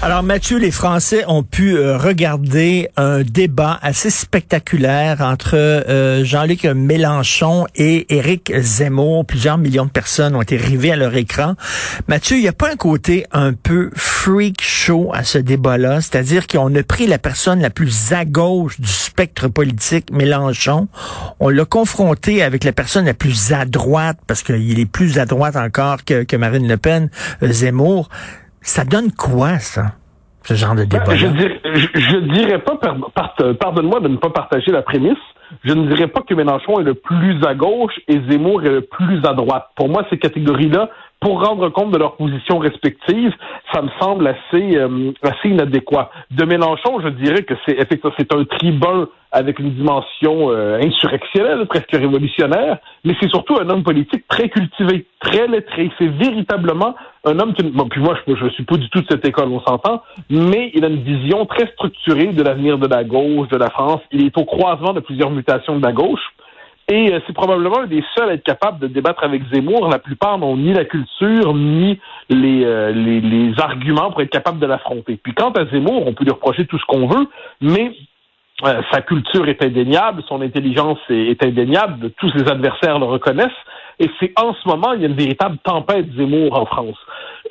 Alors Mathieu, les Français ont pu euh, regarder un débat assez spectaculaire entre euh, Jean-Luc Mélenchon et Éric Zemmour. Plusieurs millions de personnes ont été rivées à leur écran. Mathieu, il n'y a pas un côté un peu freak show à ce débat-là, c'est-à-dire qu'on a pris la personne la plus à gauche du spectre politique, Mélenchon, on l'a confronté avec la personne la plus à droite, parce qu'il est plus à droite encore que, Marine Le Pen, euh, Zemmour. Ça donne quoi, ça? Ce genre de débat. Ben, je, dirais, je, je dirais pas, pardonne-moi de ne pas partager la prémisse, je ne dirais pas que Mélenchon est le plus à gauche et Zemmour est le plus à droite. Pour moi, ces catégories-là, pour rendre compte de leurs positions respectives, ça me semble assez, euh, assez inadéquat. De Mélenchon, je dirais que c'est effectivement c'est un tribun avec une dimension euh, insurrectionnelle, presque révolutionnaire, mais c'est surtout un homme politique très cultivé, très lettré. C'est véritablement un homme qui... Bon, puis moi, je ne suis pas du tout de cette école, on s'entend, mais il a une vision très structurée de l'avenir de la gauche, de la France. Il est au croisement de plusieurs mutations de la gauche. Et euh, c'est probablement un des seuls à être capable de débattre avec Zemmour. La plupart n'ont ni la culture, ni les, euh, arguments pour être capable de l'affronter. Puis quant à Zemmour, on peut lui reprocher tout ce qu'on veut, mais euh, sa culture est indéniable, son intelligence est, indéniable, tous ses adversaires le reconnaissent, et c'est en ce moment, il y a une véritable tempête Zemmour en France.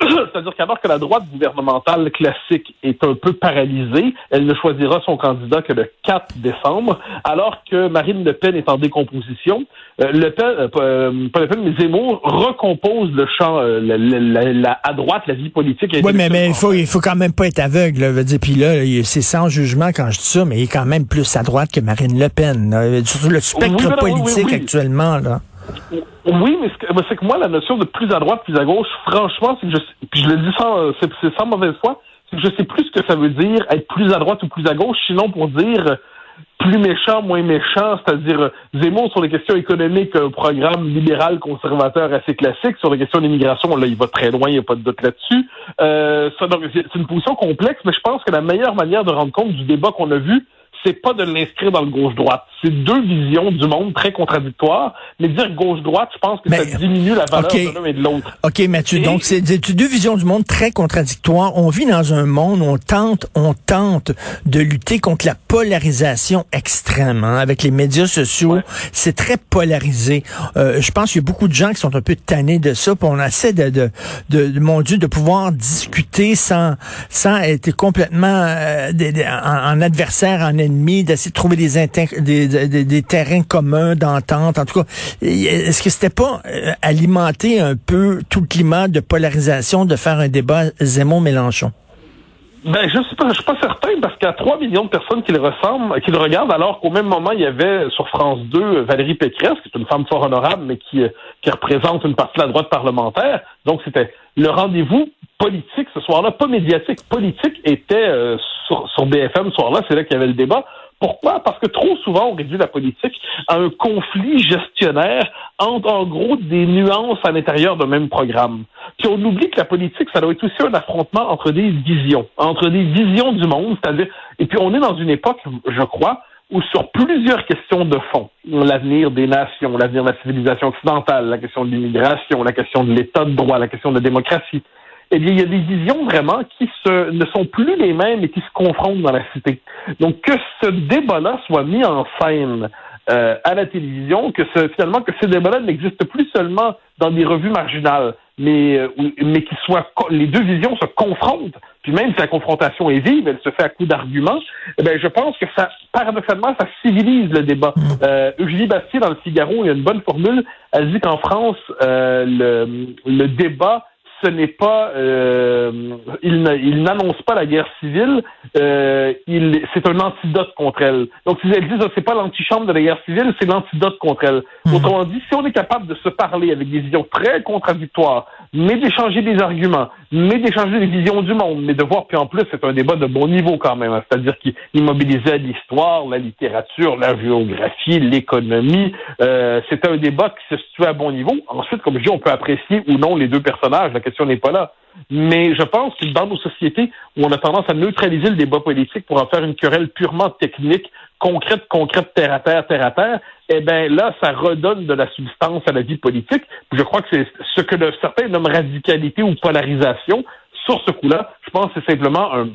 C'est-à-dire qu'alors que la droite gouvernementale classique est un peu paralysée, elle ne choisira son candidat que le 4 décembre, alors que Marine Le Pen est en décomposition. Euh, le Pen, euh, euh, pas Le Pen, mais Zemmour recompose le champ, la, à droite, la vie politique. Oui, mais, mais il faut, il faut quand même pas être aveugle. Là, dire, puis là, c'est sans jugement quand je dis ça, mais il est quand même plus à droite que Marine Le Pen. Sur le spectre politique actuellement, là. Oui, mais c'est que moi, la notion de plus à droite, plus à gauche, franchement, c'est que je, puis je le dis sans, c'est sans mauvaise foi, c'est que je sais plus ce que ça veut dire être plus à droite ou plus à gauche, sinon pour dire plus méchant, moins méchant, c'est-à-dire Zemmour sur les questions économiques, un programme libéral conservateur assez classique. Sur les questions d'immigration, là, il va très loin, il n'y a pas de doute là-dessus. Euh, c'est une position complexe, mais je pense que la meilleure manière de rendre compte du débat qu'on a vu, c'est pas de l'inscrire dans le gauche-droite. C'est deux visions du monde très contradictoires. Mais dire gauche-droite, je pense que ça diminue la valeur de l'un et de l'autre. OK, Mathieu, donc c'est deux visions du monde très contradictoires. On vit dans un monde où on tente, on tente de lutter contre la polarisation extrême. Hein, avec les médias sociaux, c'est très polarisé. Euh, je pense qu'il y a beaucoup de gens qui sont un peu tannés de ça. Puis on essaie de, de, de, mon Dieu, de pouvoir discuter sans, sans être complètement euh, en, en adversaire, en d'essayer de trouver des, terrains communs d'entente. En tout cas, est-ce que c'était pas euh, alimenter un peu tout le climat de polarisation de faire un débat Zemmour-Mélenchon? Ben, je suis pas, je suis pas certain parce qu'il y a 3 millions de personnes qui le ressemblent, qui le regardent, alors qu'au même moment, il y avait sur France 2 Valérie Pécresse, qui est une femme fort honorable, mais qui, euh, qui représente une partie de la droite parlementaire. Donc, c'était le rendez-vous politique ce soir-là, pas médiatique, politique, était euh, sur, sur BFM ce soir-là. C'est là, qu'il y avait le débat. Pourquoi? Parce que trop souvent, on réduit la politique à un conflit gestionnaire entre, en gros, des nuances à l'intérieur d'un même programme. Puis on oublie que la politique, ça doit être aussi un affrontement entre des visions, entre des visions du monde, c'est-à-dire, et puis on est dans une époque, je crois, où sur plusieurs questions de fond, l'avenir des nations, l'avenir de la civilisation occidentale, la question de l'immigration, la question de l'état de droit, la question de la démocratie, eh bien, il y a des visions vraiment qui se, ne sont plus les mêmes et qui se confrontent dans la cité. Donc, que ce débat-là soit mis en scène euh, à la télévision, que ce, finalement, que ce débat-là n'existe plus seulement dans des revues marginales, mais, euh, mais qui soit, les deux visions se confrontent, puis même si la confrontation est vive, elle se fait à coup d'arguments, eh bien, je pense que ça, paradoxalement, ça civilise le débat. Mm. Euh, Eugénie Bastier, dans le Figaro, il y a une bonne formule, elle dit qu'en France, euh, le, le débat ce n'est pas, euh, il n'annonce pas la guerre civile, euh, il, c'est un antidote contre elle. Donc, si elle dit, c'est pas l'antichambre de la guerre civile, c'est l'antidote contre elle. Mhm. Autrement dit, si on est capable de se parler avec des visions très contradictoires, mais d'échanger des arguments, mais d'échanger des visions du monde, mais de voir, puis en plus, c'est un débat de bon niveau quand même, hein. c'est-à-dire qu'il mobilisait l'histoire, la littérature, la géographie, l'économie. Euh, c'était un débat qui se situait à bon niveau. Ensuite, comme je dis, on peut apprécier ou non les deux personnages question n'est pas là. Mais je pense que dans nos sociétés où on a tendance à neutraliser le débat politique pour en faire une querelle purement technique, concrète, concrète, terre à terre, terre à terre, eh bien là, ça redonne de la substance à la vie politique. je crois que c'est ce que certains nomment radicalité ou polarisation. Sur ce coup-là, je pense que c'est simplement un,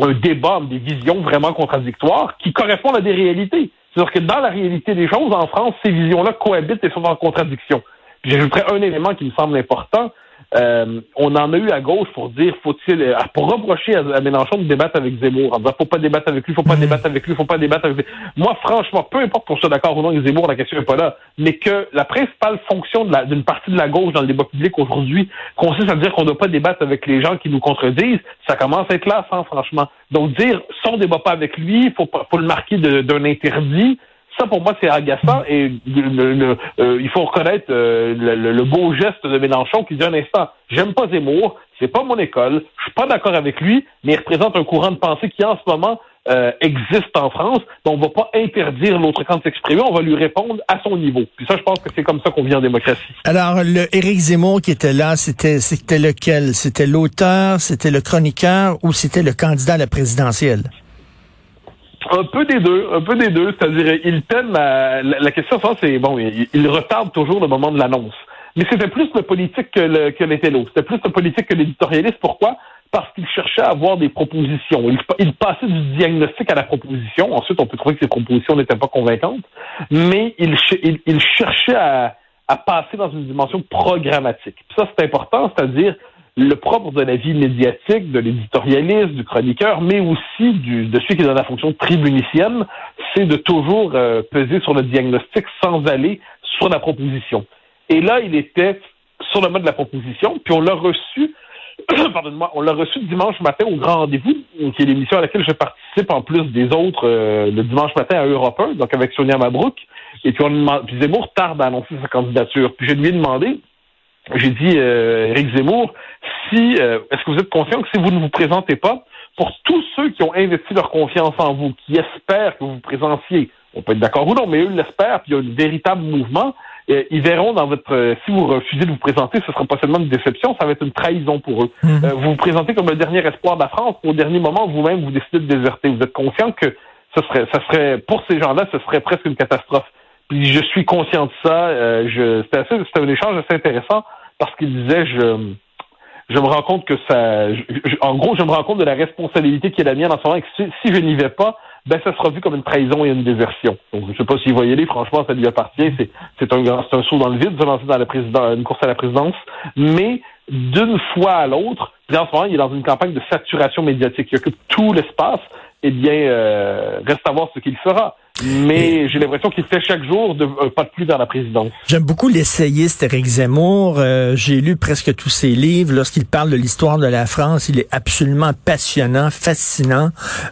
un débat, des visions vraiment contradictoires qui correspondent à des réalités. C'est-à-dire que dans la réalité des choses, en France, ces visions-là cohabitent et sont en contradiction. Puis j'ajouterais un élément qui me semble important, euh, on en a eu à gauche pour dire, faut-il, euh, pour reprocher à, Mélenchon de débattre avec Zemmour, en disant, faut pas débattre avec lui, faut pas mmh. débattre avec lui, faut pas débattre avec lui. Moi, franchement, peu importe qu'on soit d'accord ou non avec Zemmour, la question n'est pas là, mais que la principale fonction d'une partie de la gauche dans le débat public aujourd'hui consiste à dire qu'on ne doit pas débattre avec les gens qui nous contredisent, ça commence à être là, hein, franchement. Donc dire, si on débat pas avec lui, faut, faut le marquer d'un interdit, ça, pour moi, c'est agaçant et euh, il faut reconnaître euh, le, beau geste de Mélenchon qui dit un instant, j'aime pas Zemmour, c'est pas mon école, je suis pas d'accord avec lui, mais il représente un courant de pensée qui, en ce moment, euh, existe en France. Donc, on va pas interdire l'autre camp de s'exprimer, on va lui répondre à son niveau. Puis ça, je pense que c'est comme ça qu'on vit en démocratie. Alors, le Éric Zemmour qui était là, c'était c'était lequel? C'était l'auteur, c'était le chroniqueur ou c'était le candidat à la présidentielle? Un peu des deux, un peu des deux. C'est-à-dire, il peine à... la, question, c'est bon, il, retarde toujours le moment de l'annonce. Mais c'était plus le politique que, le, que l'intello. C'était plus le politique que l'éditorialiste. Pourquoi? Parce qu'il cherchait à avoir des propositions. Il, passait du diagnostic à la proposition. Ensuite, on peut trouver que ses propositions n'étaient pas convaincantes. Mais il, il, cherchait à, à passer dans une dimension programmatique. Puis ça, c'est important, c'est-à-dire le propre de la vie médiatique, de l'éditorialiste, du chroniqueur, mais aussi du, de celui qui est dans la fonction tribunicienne, c'est de toujours euh, peser sur le diagnostic sans aller sur la proposition. Et là, il était sur le mode de la proposition, puis on l'a reçu, pardonne-moi, on l'a reçu dimanche matin au Grand Rendez-vous, qui est l'émission à laquelle je participe en plus des autres euh, le dimanche matin à Europe 1, donc avec Sonia Mabrouk. Et puis, on, puis Zemmour tarde à annoncer sa candidature. Puis je lui ai demandé, j'ai dit, euh, Éric Zemmour, si euh, est-ce que vous êtes conscient que si vous ne vous présentez pas, pour tous ceux qui ont investi leur confiance en vous, qui espèrent que vous vous présentiez, on peut être d'accord ou non, mais eux l'espèrent, puis il y a un véritable mouvement, euh, ils verront dans votre euh, si vous refusez de vous présenter, ce sera pas seulement une déception, ça va être une trahison pour eux. Mhm. vous vous présentez comme le dernier espoir de la France, au dernier moment, vous-même vous décidez de déserter. Vous êtes conscient que ce serait, ça serait pour ces gens-là, ce serait presque une catastrophe. Puis je suis conscient de ça. je, c'était, assez, c'était un échange assez intéressant parce qu'il disait je je me rends compte que ça en gros je me rends compte de la responsabilité qui est la mienne en ce moment et que si, je n'y vais pas ben ça sera vu comme une trahison et une désertion. Donc je sais pas s'il va y aller, franchement ça lui appartient, c'est c'est un c'est un saut dans le vide de lancer dans la président, une course à la présidence, mais d'une fois à l'autre, en ce moment il est dans une campagne de saturation médiatique, il occupe tout l'espace, eh bien euh, reste à voir ce qu'il fera. Mais j'ai l'impression qu'il fait chaque jour de, euh, pas de plus dans la présidence. J'aime beaucoup l'essayiste Eric Zemmour. Euh, j'ai lu presque tous ses livres. Lorsqu'il parle de l'histoire de la France, il est absolument passionnant, fascinant.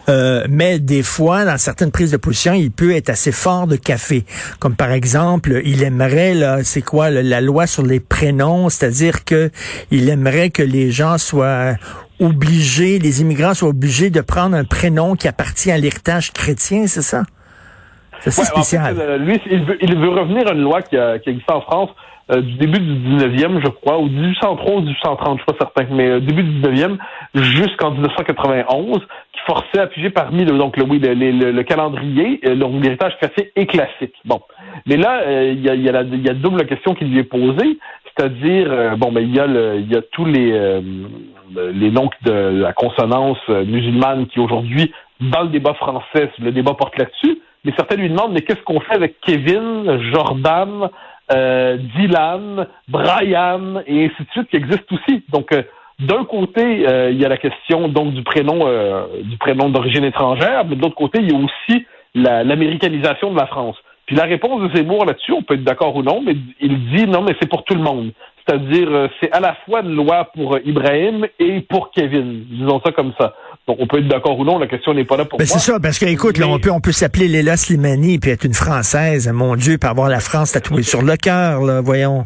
Euh, mais des fois, dans certaines prises de position, il peut être assez fort de café. Comme par exemple, il aimerait, là, c'est quoi, la loi sur les prénoms, c'est-à-dire que il aimerait que les gens soient obligés, les immigrants soient obligés de prendre un prénom qui appartient à l'héritage chrétien, c'est ça? C'est spécial. Euh, lui, il veut, il veut, revenir à une loi qui, a, qui existe en France euh, du début du 19e, je crois, ou 1803 ou 1830, je suis pas certain, mais euh, début du 19e jusqu'en 1991, qui forçait à piger parmi le, donc le, oui, le, le, le calendrier, l'héritage chrétien et classique. Bon. Mais là, il y, a, y, a y a double question qui lui est posée, c'est-à-dire, bon, mais il y a il y a tous les les noms de la consonance musulmane qui aujourd'hui, dans le débat français, le débat porte là-dessus, mais certains lui demandent, mais qu'est-ce qu'on fait avec Kevin, Jordan, euh, Dylan, Brian, et ainsi de suite, qui existent aussi. Donc, euh, d'un côté, euh, il y a la question donc du prénom du prénom d'origine étrangère, mais de l'autre côté, il y a aussi l'américanisation de la France. Puis la réponse de Zemmour là-dessus, on peut être d'accord ou non, mais il dit non, mais c'est pour tout le monde. C'est-à-dire, c'est à la fois une loi pour Ibrahim et pour Kevin. Disons ça comme ça. Donc, on peut être d'accord ou non, la question n'est pas là pour ben, C'est ça, parce que, écoute, là, on peut, on peut s'appeler Léla Slimani puis être une Française, mon Dieu, pour avoir la France tatouée sur le cœur, là, voyons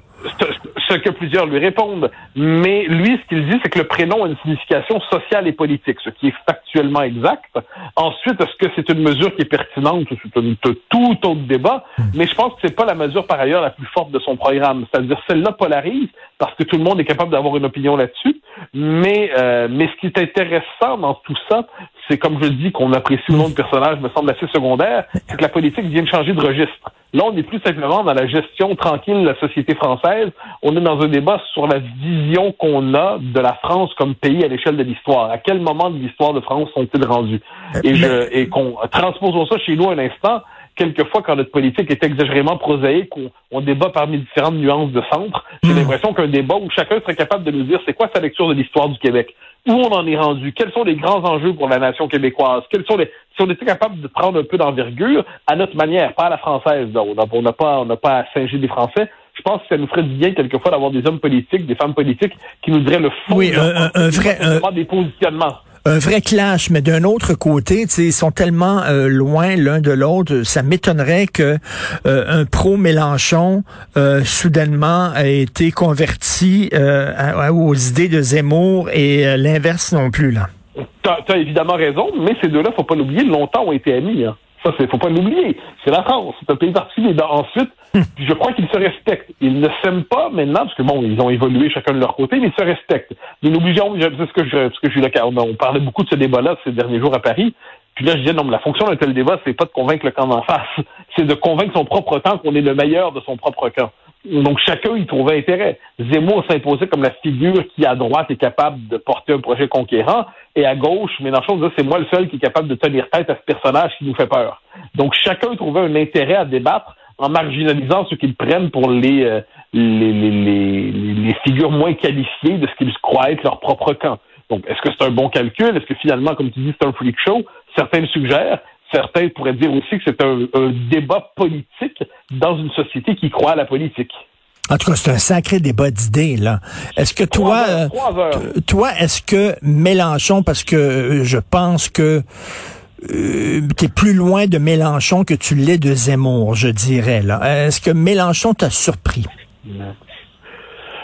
ce que plusieurs lui répondent. Mais lui, ce qu'il dit, c'est que le prénom a une signification sociale et politique, ce qui est factuellement exact. Ensuite, est-ce que c'est une mesure qui est pertinente? C'est un tout autre débat? Hmm. Mais je pense que c'est pas la mesure, par ailleurs, la plus forte de son programme. C'est-à-dire, celle-là polarise parce que tout le monde est capable d'avoir une opinion là-dessus. Mais, euh, mais ce qui est intéressant dans tout ça, c'est comme je dis qu'on apprécie le nom de personnage, me semble assez secondaire, c'est que la politique vient de changer de registre. Là, on n'est plus simplement dans la gestion tranquille de la société française. On est dans un débat sur la vision qu'on a de la France comme pays à l'échelle de l'histoire. À quel moment de l'histoire de France sont-ils rendus? Et, je, et qu'on transposons ça chez nous un instant quelquefois, quand notre politique est exagérément prosaïque, on, on débat parmi différentes nuances de centre, j'ai l'impression qu'un débat où chacun serait capable de nous dire c'est quoi sa lecture de l'histoire du Québec, où on en est rendu, quels sont les grands enjeux pour la nation québécoise, quels sont les, si on était capable de prendre un peu d'envergure à notre manière, pas à la française, on n'a pas, on n'a pas à singer des Français, je pense que ça nous ferait du bien quelquefois d'avoir des hommes politiques, des femmes politiques qui nous diraient le fond oui, un, un, un vrai, un, des positionnements un vrai clash, mais d'un autre côté, ils sont tellement euh, loin l'un de l'autre, ça m'étonnerait que euh, un pro Mélenchon euh, soudainement a été converti aux idées de Zemmour et l'inverse non plus là. T'as as évidemment raison, mais ces deux-là, faut pas l'oublier, longtemps ont été amis. Hein. Ça, c'est faut pas l'oublier. C'est la France, c'est un pays particulier. Ensuite, je crois qu'ils se respectent. Ils ne s'aiment pas maintenant, parce que bon, ils ont évolué chacun de leur côté, mais ils se respectent. Mais l'obligeons, c'est ce que je, ce que je suis là, on parlait beaucoup de ce débat-là ces derniers jours à Paris. Puis là, je disais, non, mais la fonction d'un tel débat, c'est pas de convaincre le camp d'en face. C'est de convaincre son propre camp qu'on est le meilleur de son propre camp. Donc, chacun y trouvait intérêt. Zemmour s'imposait comme la figure qui, à droite, est capable de porter un projet conquérant, et à gauche, Mélenchon disait, c'est moi le seul qui est capable de tenir tête à ce personnage qui nous fait peur. Donc, chacun trouvait un intérêt à débattre en marginalisant ceux qu'ils prennent pour les, euh, les, les, les, les, figures moins qualifiées de ce qu'ils croient être leur propre camp. Donc, est-ce que c'est un bon calcul? Est-ce que finalement, comme tu dis, c'est un freak show? Certains le suggèrent. Certains pourraient dire aussi que c'est un, débat politique dans une société qui croit à la politique. En tout cas, c'est un sacré débat d'idées, là. Est-ce que toi, euh, toi, est-ce que Mélenchon, parce que euh, je pense que euh, tu es plus loin de Mélenchon que tu l'es de Zemmour, je dirais, là. Est-ce que Mélenchon t'a surpris?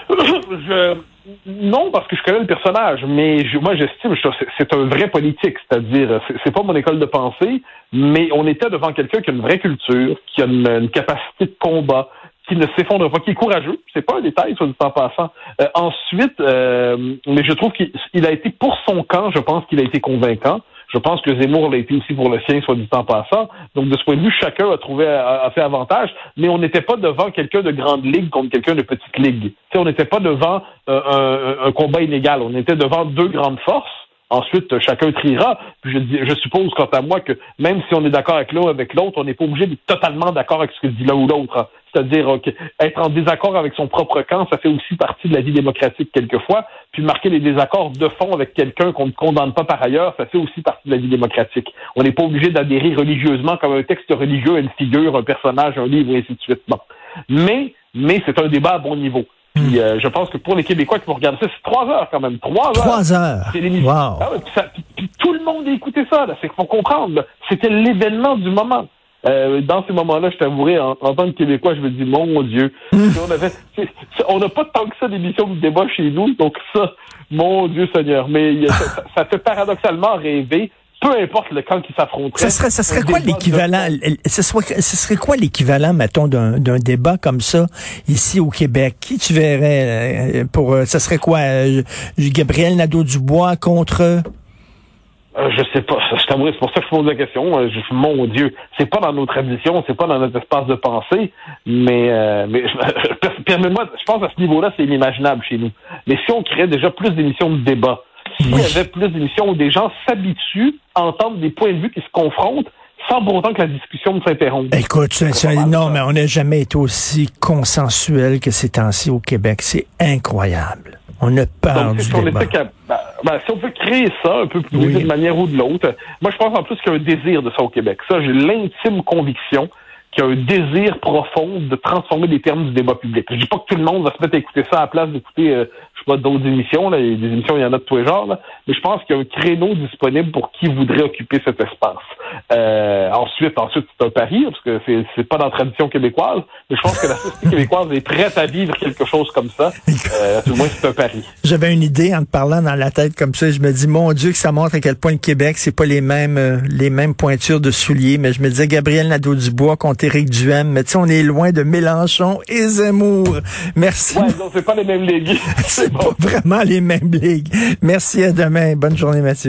Je non, parce que je connais le personnage, mais moi j'estime c'est un vrai politique, c'est-à-dire c'est pas mon école de pensée, mais on était devant quelqu'un qui a une vraie culture, qui a une, capacité de combat, qui ne s'effondre pas, qui est courageux. C'est pas un détail, soit dit en passant. Euh, ensuite, euh, mais je trouve qu'il a été pour son camp, je pense qu'il a été convaincant. Je pense que Zemmour l'a été aussi pour le sien, soit du temps passant. Donc, de ce point de vue, chacun a trouvé a, fait avantage, mais on n'était pas devant quelqu'un de grande ligue contre quelqu'un de petite ligue. on n'était pas devant euh, un, combat inégal. On était devant deux grandes forces. Ensuite, chacun triera. Puis je, je suppose, quant à moi, que même si on est d'accord avec l'un avec l'autre, on n'est pas obligé d'être totalement d'accord avec ce que dit l'un ou l'autre. C'est-à-dire être en désaccord avec son propre camp, ça fait aussi partie de la vie démocratique quelquefois. Puis marquer les désaccords de fond avec quelqu'un qu'on ne condamne pas par ailleurs, ça fait aussi partie de la vie démocratique. On n'est pas obligé d'adhérer religieusement comme un texte religieux une figure, un personnage, un livre, et ainsi de suite. Bon. Mais, mais c'est un débat à bon niveau. Puis euh, je pense que pour les Québécois qui vont regarder ça, c'est trois heures quand même. Trois heures. Trois heures. C'est l'émission. Wow. Ah puis, tout le monde a écouté ça. Là. C'est qu'il faut comprendre. C'était l'événement du moment. Euh, dans ces moments-là, je t'avouerai, en, tant que Québécois, je me dis, mon Dieu, on avait, on n'a pas tant que ça d'émissions de débat chez nous, donc ça, mon Dieu Seigneur. Mais ça, ça fait paradoxalement rêver peu importe le camp qui s'affronterait. Ce serait, ça serait quoi l'équivalent, ce serait, ce serait quoi l'équivalent, mettons, d'un débat comme ça ici au Québec? Qui tu verrais euh, pour, euh, ce serait quoi, euh, Gabriel Nadeau-Dubois contre? Je sais pas. Je t'avoue, c'est pour ça que je pose la question. Je, mon Dieu, c'est pas dans nos traditions, c'est pas dans notre espace de pensée, mais, mais permets-moi, je pense à ce niveau-là, c'est inimaginable chez nous. Mais si on créait déjà plus d'émissions de débat, s'il y avait plus d'émissions où des gens s'habituent à entendre des points de vue qui se confrontent sans pour autant que la discussion ne s'interrompe. Écoute, non, mais on n'a jamais été aussi consensuel que ces temps-ci au Québec. C'est incroyable. On du si On ben, ben, si on peut créer ça un peu plus d'une manière ou de l'autre, moi je pense en plus qu'il y a un désir de ça au Québec. Ça, j'ai l'intime conviction qu'il y a un désir profond de transformer les termes du débat public. Je dis pas que tout le monde va se mettre à écouter ça à la place d'écouter euh, d'autres émissions, là, des émissions, il y en a de tous les genres, là, mais je pense qu'il y a un créneau disponible pour qui voudrait occuper cet espace. Euh, ensuite, ensuite, c'est un pari, parce que c'est, c'est pas dans la tradition québécoise, mais je pense que la société québécoise est prête à vivre quelque chose comme ça. Euh, tout le moins, c'est un pari. J'avais une idée en te parlant dans la tête comme ça, je me dis, mon Dieu, que ça montre à quel point le Québec, c'est pas les mêmes, euh, les mêmes pointures de souliers, mais je me disais Gabriel Nadeau-Dubois contre Éric Duhem, mais tu sais, on est loin de Mélenchon et Zemmour. Merci. Ouais, non, c'est pas les mêmes ligues. pas vraiment les mêmes ligues. Merci, à demain. Bonne journée, Mathieu.